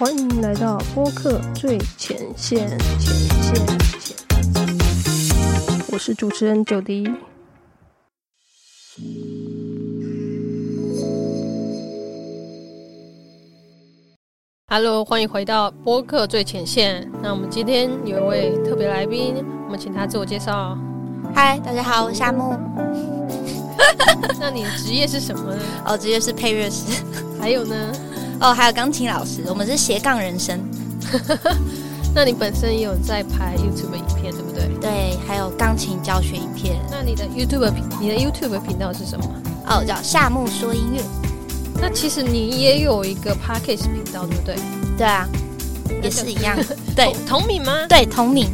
欢迎来到播客最前线，前线，前。我是主持人九迪。Hello，欢迎回到播客最前线。那我们今天有一位特别来宾，我们请他自我介绍。嗨，大家好，我是夏木。那你职业是什么呢？哦，职业是配乐师。还有呢？哦，还有钢琴老师。我们是斜杠人生。那你本身也有在拍 YouTube 影片，对不对？对，还有钢琴教学影片。那你的 YouTube 频，你的 YouTube 频道是什么？哦，叫夏木说音乐。那其实你也有一个 Podcast 频道，对不对？对啊，也是一样。对，同名吗？对，同名。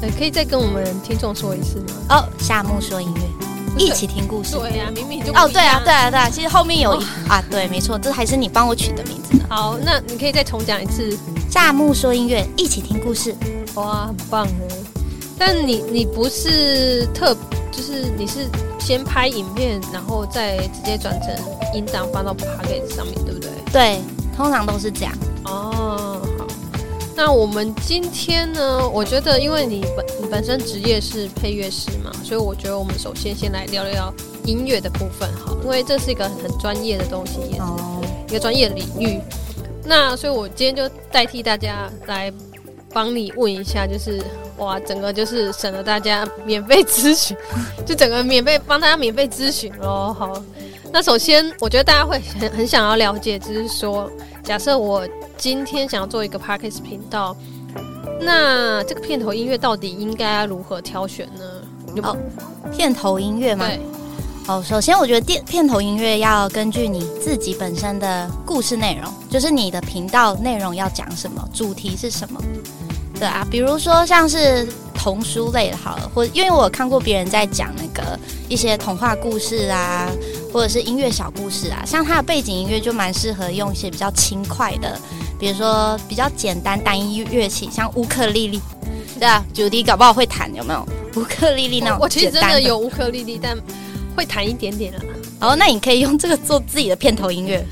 呃，可以再跟我们听众说一次吗？哦，夏木说音乐。一起听故事。对呀，明明就哦，对啊，对啊，对啊，其实后面有一啊，对，没错，这还是你帮我取的名字。好，那你可以再重讲一次。夏木说音乐，一起听故事。哇，很棒哦！但你你不是特，就是你是先拍影片，然后再直接转成音档放到 p o c k e t 上面，对不对？对，通常都是这样。哦，好。那我们今天呢？我觉得，因为你本你本身职业是配乐师嘛，所以我觉得我们首先先来聊聊音乐的部分，好，因为这是一个很专业的东西，也是一个专业领域。那所以，我今天就代替大家来帮你问一下，就是哇，整个就是省了大家免费咨询，就整个免费帮大家免费咨询喽。好，那首先我觉得大家会很很想要了解，就是说，假设我。今天想要做一个 podcast 频道，那这个片头音乐到底应该如何挑选呢？哦，片头音乐吗？对。哦，首先我觉得电片头音乐要根据你自己本身的故事内容，就是你的频道内容要讲什么，主题是什么。对啊，比如说像是童书类的，好了，或因为我有看过别人在讲那个一些童话故事啊，或者是音乐小故事啊，像它的背景音乐就蛮适合用一些比较轻快的。比如说比较简单单一乐器，像乌克丽丽，对啊，九弟搞不好会弹，有没有？乌克丽丽那种，我其实真的有乌克丽丽，但会弹一点点了。哦，那你可以用这个做自己的片头音乐，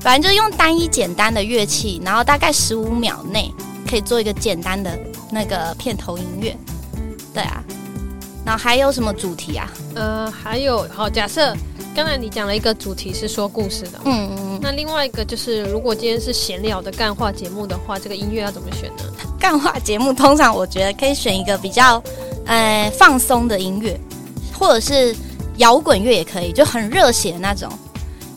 反正就是用单一简单的乐器，然后大概十五秒内可以做一个简单的那个片头音乐。对啊，然后还有什么主题啊？呃，还有，好，假设刚才你讲了一个主题是说故事的，嗯嗯。那另外一个就是，如果今天是闲聊的干话节目的话，这个音乐要怎么选呢？干话节目通常我觉得可以选一个比较呃放松的音乐，或者是摇滚乐也可以，就很热血的那种。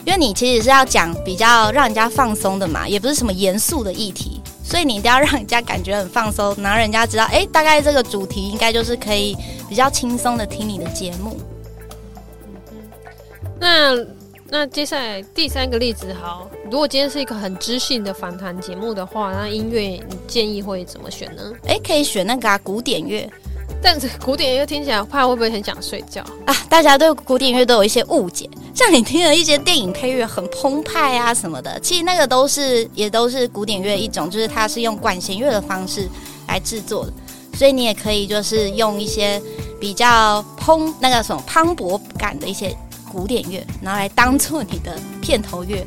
因为你其实是要讲比较让人家放松的嘛，也不是什么严肃的议题，所以你一定要让人家感觉很放松，然后人家知道，哎，大概这个主题应该就是可以比较轻松的听你的节目。那。那接下来第三个例子，好，如果今天是一个很知性的访谈节目的话，那音乐你建议会怎么选呢？哎，可以选那个啊古典乐，但是古典乐听起来怕会不会很想睡觉啊？大家对古典乐都有一些误解，像你听了一些电影配乐很澎湃啊什么的，其实那个都是也都是古典乐一种，就是它是用管弦乐的方式来制作的，所以你也可以就是用一些比较蓬那个什么磅礴感的一些。古典乐拿来当做你的片头乐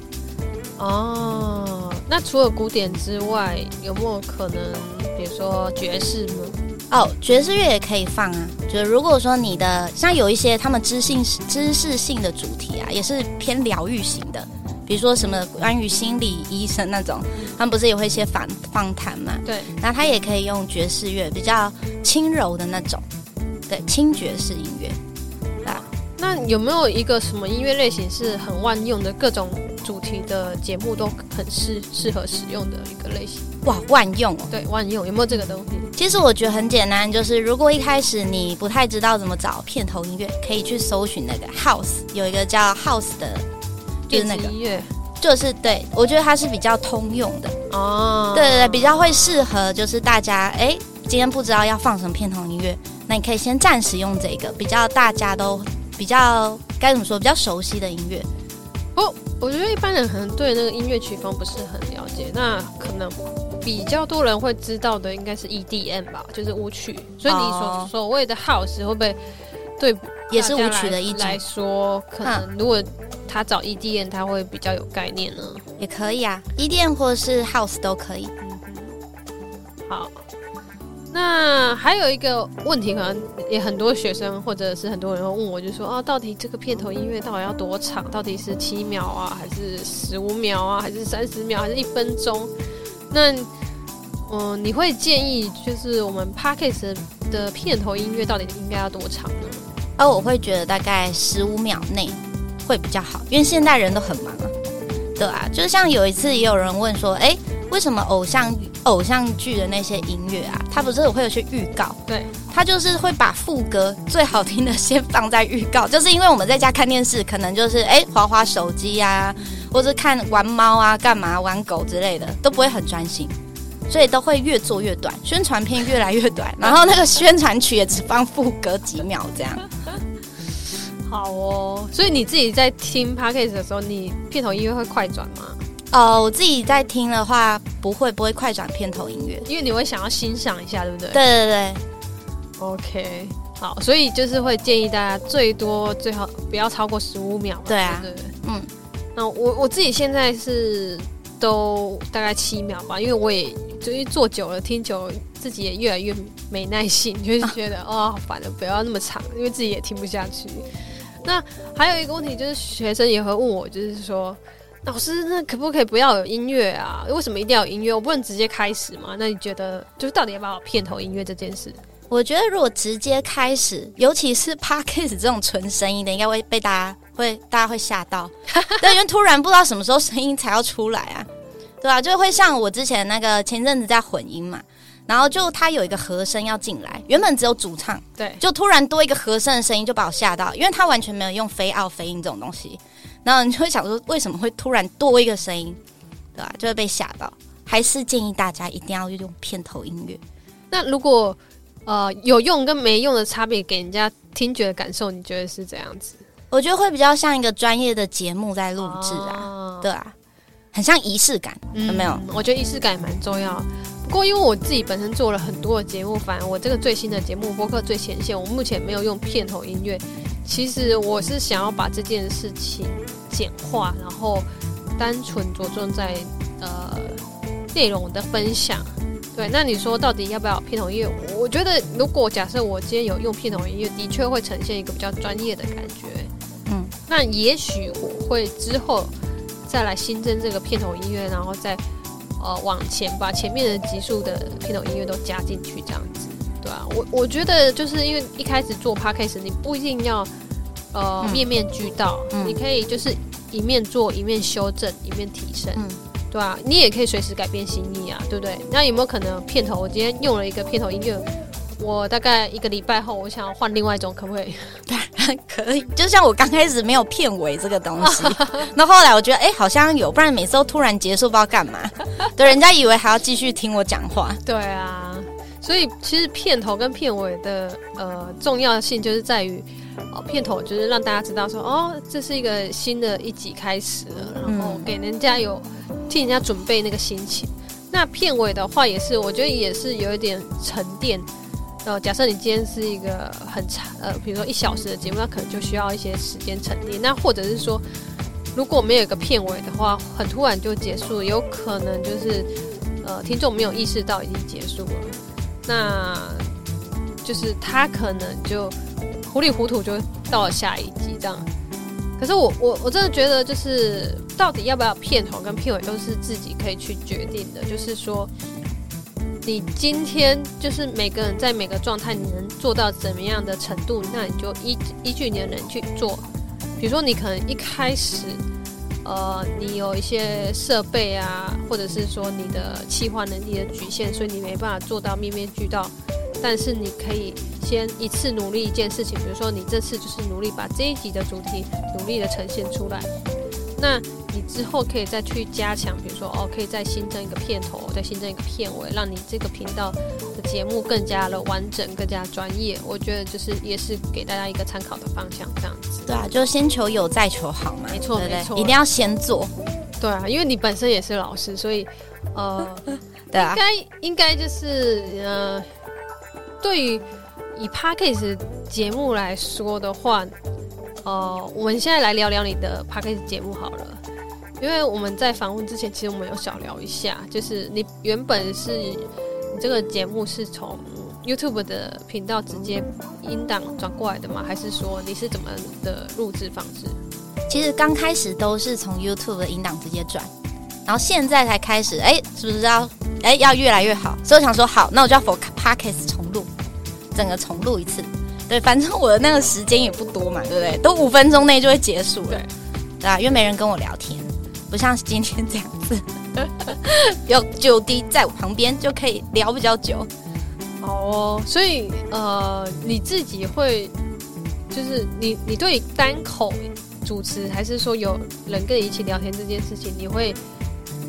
哦。那除了古典之外，有没有可能，比如说爵士呢？哦，爵士乐也可以放啊。就是如果说你的像有一些他们知性知识性的主题啊，也是偏疗愈型的，比如说什么关于心理医生那种，他们不是也会一些访访谈嘛？对。那他也可以用爵士乐，比较轻柔的那种，对，轻爵士音乐。那有没有一个什么音乐类型是很万用的，各种主题的节目都很适适合使用的一个类型？哇，万用哦！对，万用有没有这个东西？其实我觉得很简单，就是如果一开始你不太知道怎么找片头音乐，可以去搜寻那个 House，有一个叫 House 的，就是那个音乐，就是对我觉得它是比较通用的哦。对对对，比较会适合就是大家哎，今天不知道要放什么片头音乐，那你可以先暂时用这个，比较大家都。比较该怎么说？比较熟悉的音乐，哦，我觉得一般人可能对那个音乐曲风不是很了解。那可能比较多人会知道的应该是 EDM 吧，就是舞曲。所以你所所谓的 House 会不会对也是舞曲的一来说，可能如果他找 EDM，他会比较有概念呢？也可以啊，EDM 或者是 House 都可以。好，那还有一个问题，可能也很多学生或者是很多人会问我，就说啊，到底这个片头音乐到底要多长？到底是七秒啊，还是十五秒啊，还是三十秒，还是一分钟？那嗯，你会建议就是我们 Parkes 的片头音乐到底应该要多长呢？而我会觉得大概十五秒内会比较好，因为现代人都很忙啊。对啊，就像有一次也有人问说，哎，为什么偶像偶像剧的那些音乐啊，它不是会有些预告？对，它就是会把副歌最好听的先放在预告，就是因为我们在家看电视，可能就是哎滑滑手机啊，或者看玩猫啊、干嘛玩狗之类的，都不会很专心，所以都会越做越短，宣传片越来越短，然后那个宣传曲也只放副歌几秒这样。好哦，所以你自己在听 podcast 的时候，你片头音乐会快转吗？哦，我自己在听的话，不会不会快转片头音乐，因为你会想要欣赏一下，对不对？对对对。OK，好，所以就是会建议大家最多最好不要超过十五秒。对啊，对对。嗯，那我我自己现在是都大概七秒吧，因为我也就是做久了，听久了，自己也越来越没耐性，就是觉得 哦，好烦的，不要那么长，因为自己也听不下去。那还有一个问题就是，学生也会问我，就是说，老师，那可不可以不要有音乐啊？为什么一定要有音乐？我不能直接开始吗？那你觉得，就是到底要不要片头音乐这件事？我觉得如果直接开始，尤其是 podcast 这种纯声音的，应该会被大家会大家会吓到，对，因为突然不知道什么时候声音才要出来啊，对吧？就会像我之前那个前阵子在混音嘛。然后就他有一个和声要进来，原本只有主唱，对，就突然多一个和声的声音，就把我吓到，因为他完全没有用飞奥飞音这种东西。然后你就会想说，为什么会突然多一个声音，对吧？就会被吓到。还是建议大家一定要用片头音乐。那如果呃有用跟没用的差别，给人家听觉的感受，你觉得是怎样子？我觉得会比较像一个专业的节目在录制啊，对啊，很像仪式感，有没有？我觉得仪式感蛮重要。不过，因为我自己本身做了很多的节目，反而我这个最新的节目《播客最前线》，我目前没有用片头音乐。其实我是想要把这件事情简化，然后单纯着重在呃内容的分享。对，那你说到底要不要片头音乐？我觉得，如果假设我今天有用片头音乐，的确会呈现一个比较专业的感觉。嗯，那也许我会之后再来新增这个片头音乐，然后再。呃，往前把前面的集数的片头音乐都加进去，这样子，对啊，我我觉得就是因为一开始做 podcast，你不一定要呃面面俱到，你可以就是一面做一面修正，一面提升，对啊，你也可以随时改变心意啊，对不对？那有没有可能片头？我今天用了一个片头音乐。我大概一个礼拜后，我想要换另外一种，可不可以？可以。就像我刚开始没有片尾这个东西，那后来我觉得，哎，好像有，不然每次都突然结束，不知道干嘛。对，人家以为还要继续听我讲话。对啊，所以其实片头跟片尾的呃重要性就是在于，哦，片头就是让大家知道说，哦，这是一个新的一集开始了，然后给人家有替人家准备那个心情。那片尾的话，也是我觉得也是有一点沉淀。呃，假设你今天是一个很长，呃，比如说一小时的节目，那可能就需要一些时间沉淀。那或者是说，如果没有一个片尾的话，很突然就结束，有可能就是，呃，听众没有意识到已经结束了，那就是他可能就糊里糊涂就到了下一集这样。可是我我我真的觉得，就是到底要不要片头跟片尾都是自己可以去决定的，就是说。你今天就是每个人在每个状态，你能做到怎么样的程度，那你就依依据你的人去做。比如说，你可能一开始，呃，你有一些设备啊，或者是说你的企划能力的局限，所以你没办法做到面面俱到。但是你可以先一次努力一件事情，比如说你这次就是努力把这一集的主题努力的呈现出来。那你之后可以再去加强，比如说哦，可以再新增一个片头，再新增一个片尾，让你这个频道的节目更加的完整、更加专业。我觉得就是也是给大家一个参考的方向，这样子。对啊，就先求有，再求好嘛。没错，没错，一定要先做。对啊，因为你本身也是老师，所以呃，对啊，应该应该就是呃，对于以 p a c k a g e 节目来说的话。哦，我们现在来聊聊你的 p a c k a g e 节目好了。因为我们在访问之前，其实我们有小聊一下，就是你原本是你这个节目是从 YouTube 的频道直接音档转过来的吗？还是说你是怎么的录制方式？其实刚开始都是从 YouTube 的音档直接转，然后现在才开始，哎，是不是要哎要越来越好？所以我想说，好，那我就要 for podcast 重录，整个重录一次。对，反正我的那个时间也不多嘛，对不对？都五分钟内就会结束了，对对啊，因为没人跟我聊天，不像今天这样子，有九滴在我旁边就可以聊比较久。哦，所以呃，你自己会就是你你对单口主持，还是说有人跟你一起聊天这件事情，你会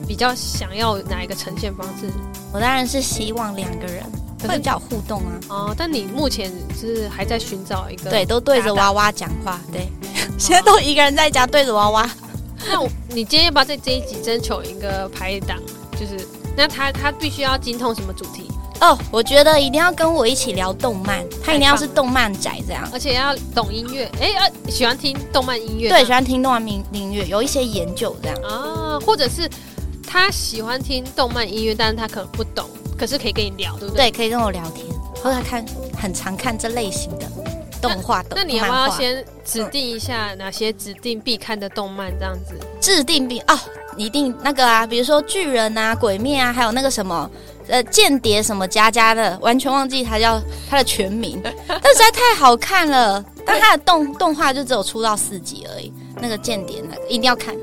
比较想要哪一个呈现方式？我当然是希望两个人会比较互动啊。哦，但你目前是还在寻找一个对，都对着娃娃讲话。对，现在都一个人在家对着娃娃。那我你今天要不要在这一集征求一个排档？就是那他他必须要精通什么主题，哦，我觉得一定要跟我一起聊动漫，他一定要是动漫宅这样。而且要懂音乐，哎、要喜欢听动漫音乐，对，喜欢听动漫音音乐，有一些研究这样。啊，或者是他喜欢听动漫音乐，但是他可能不懂，可是可以跟你聊，对不对？对，可以跟我聊天，或者看很常看这类型的动画的。那你要不要先指定一下哪些指定必看的动漫这样子？制定必哦，一定那个啊，比如说巨人啊、鬼灭啊，还有那个什么呃间谍什么家家的，完全忘记它叫它的全名，但实在太好看了。但它的动动画就只有出到四集而已，那个间谍那个一定要看。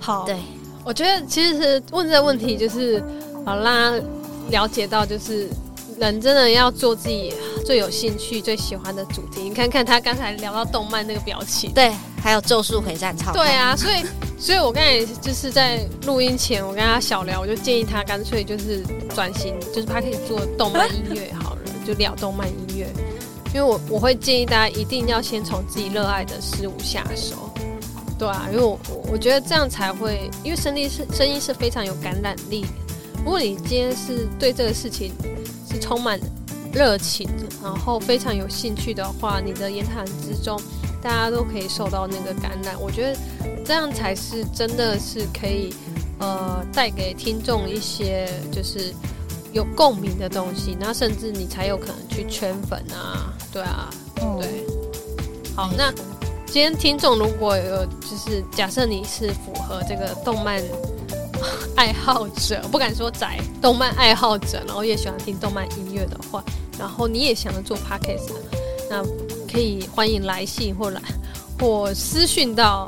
好对，我觉得其实是问这个问题，就是好让他了解到，就是人真的要做自己最有兴趣、最喜欢的主题。你看看他刚才聊到动漫那个表情，对，还有《咒术回战》超对，啊，所以所以我刚才就是在录音前，我跟他小聊，我就建议他干脆就是转型，就是他可以做动漫音乐好了，就聊动漫音乐。因为我我会建议大家一定要先从自己热爱的事物下手，对啊，因为我我我觉得这样才会，因为声音是声音是非常有感染力。如果你今天是对这个事情是充满热情的，然后非常有兴趣的话，你的言谈之中，大家都可以受到那个感染。我觉得这样才是真的是可以呃带给听众一些就是有共鸣的东西，那甚至你才有可能去圈粉啊，对啊，嗯对。好，那今天听众如果有就是假设你是符合这个动漫爱好者，不敢说宅，动漫爱好者，然后也喜欢听动漫音乐的话，然后你也想要做 podcast，那可以欢迎来信或来或私讯到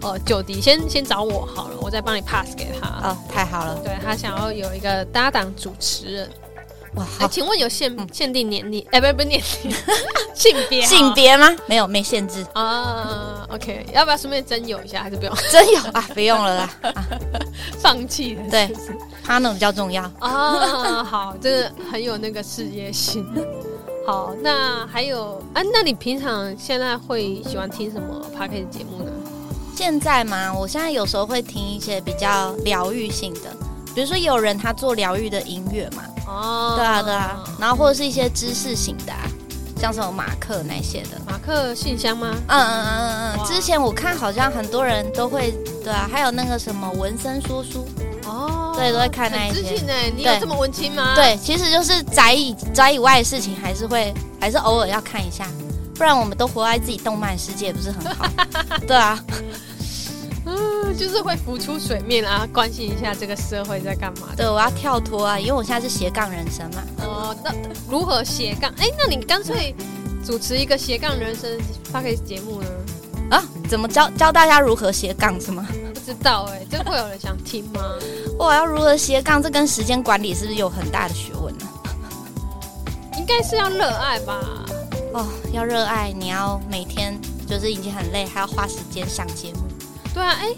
呃九迪，先先找我好了，我再帮你 pass 给他。哦，太好了，对他想要有一个搭档主持人，哇，请问有限、限定年龄？哎、不是不是年龄，性别性别吗？没有，没限制，啊？OK，要不要顺便征友一下？还是不用？真有啊，不用了啦，啊，放弃了？对是不是 partner 比较重要。啊，好，真的很有那个事业心。好，那还有啊？那你平常现在会喜欢听什么 p o d c a s t 节目呢？现在嘛，我现在有时候会听一些比较疗愈性的，比如说有人他做疗愈的音乐嘛，哦，对啊对啊，然后或者是一些知识型的、啊，像什么马克那些的。马克信箱吗？嗯嗯嗯嗯嗯，之前我看好像很多人都会，对啊，还有那个什么文森说书，哦，对都会看那些知性哎，你有对这么文青吗？，对，其实就是宅以宅以外的事情，还是会还是偶尔要看一下，不然我们都活在自己动漫世界，不是很好？对啊，嗯，就是会浮出水面啊，关心一下这个社会在干嘛。对，我要跳脱啊，因为我现在是斜杠人生嘛。哦，那如何斜杠？哎，那你干脆主持一个斜杠人生 p o d c a s t 节目呢？啊，怎么教教大家如何斜杠是吗？不知道哎，这会有人想听吗？哇，要如何斜杠？这跟时间管理是不是有很大的学问呢？应该是要热爱吧。哦，要热爱，你要每天就是已经很累，还要花时间上节目。对啊，哎，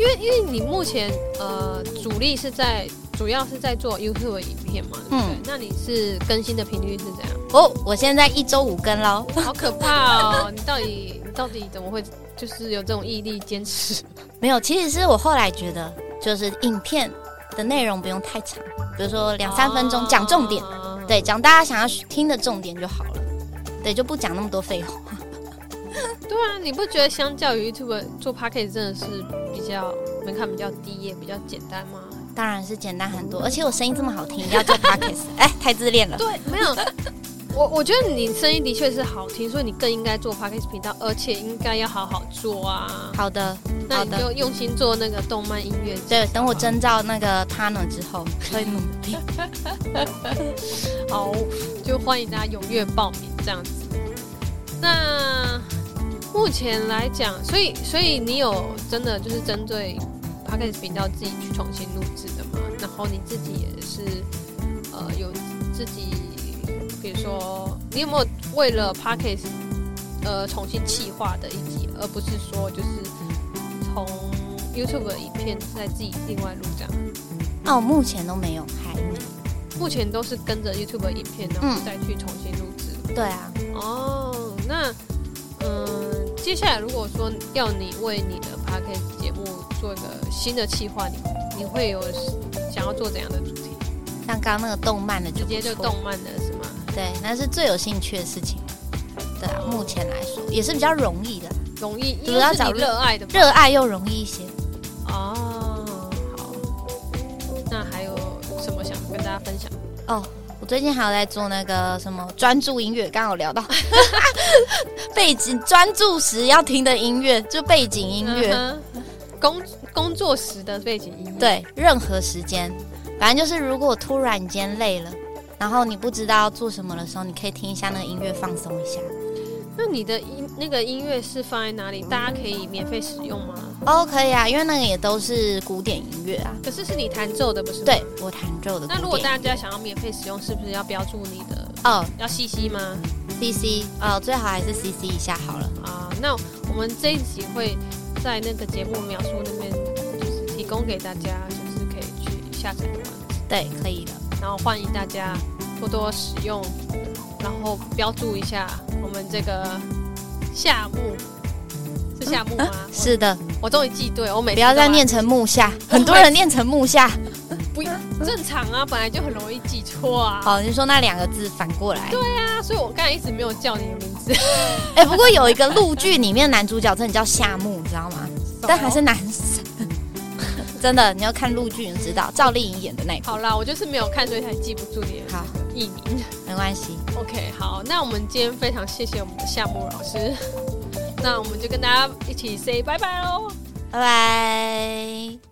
因为因为你目前呃主力是在主要是在做 YouTube 的影片嘛，对不对？嗯那你是更新的频率是怎样？哦，我现在一周五更喽。好可怕哦！你到底你到底怎么会就是有这种毅力坚持？没有，其实是我后来觉得，就是影片的内容不用太长，比如说两三分钟讲重点，哦对，讲大家想要听的重点就好了。对，就不讲那么多废话。对啊，你不觉得相较于 YouTube 做 Podcast 真的是比较门槛比较低，也比较简单吗？当然是简单很多，而且我声音这么好听，要做 podcast，哎，太自恋了。对，没有。我我觉得你声音的确是好听，所以你更应该做 podcast 频道，而且应该要好好做啊。好的，那你就用心做那个动漫音乐。对，等我征召那个 partner 之后，会努力。好，就欢迎大家踊跃报名这样子。那目前来讲，所以所以你有真的就是针对 podcast 频道自己去重新录制的吗？然后你自己也是呃有自己。比如说，你有没有为了 Parkes 呃重新企划的一集，而不是说就是从 YouTube 的影片再自己另外录这样？哦，目前都没有，还没。目前都是跟着 YouTube 的影片，然后再去重新录制。对啊。哦，那嗯，接下来如果说要你为你的 Parkes 节目做一个新的企划，你你会有想要做怎样的主题？像刚刚那个动漫的，直接就动漫的是吗。对，那是最有兴趣的事情。对啊，目前来说也是比较容易的，容易，主要找热爱的，热爱又容易一些。我最近还有在做那个什么专注音乐，刚刚有聊到 背景专注时要听的音乐，就背景音乐，工工作时的背景音乐。对，任何时间，反正就是如果突然间累了。然后你不知道要做什么的时候，你可以听一下那个音乐，放松一下。那你的音那个音乐是放在哪里？大家可以免费使用吗？哦，可以啊，因为那个也都是古典音乐啊。可是是你弹奏的，不是？对，我弹奏的。那如果大家想要免费使用，是不是要标注你的？哦，要 CC 吗？CC，哦，最好还是 CC 一下好了。啊，那我们这一集会在那个节目描述那边，就是提供给大家，就是可以去下载的。对，可以的。然后欢迎大家多多使用，然后标注一下我们这个夏木是夏木吗？是的，我终于记对，我每不要再念成木下，很多人念成木下，不正常啊，本来就很容易记错啊。好，你说那两个字反过来，对啊，所以我刚才一直没有叫你的名字。哎，不过有一个陆剧里面男主角真的叫夏木，你知道吗？但还是男生。真的，你要看陆剧，你知道赵丽颖演的那一好啦，我就是没有看，所以才记不住你好艺名。没关系。OK，好，那我们今天非常谢谢我们的夏木老师，那我们就跟大家一起 say 拜拜喽，拜拜。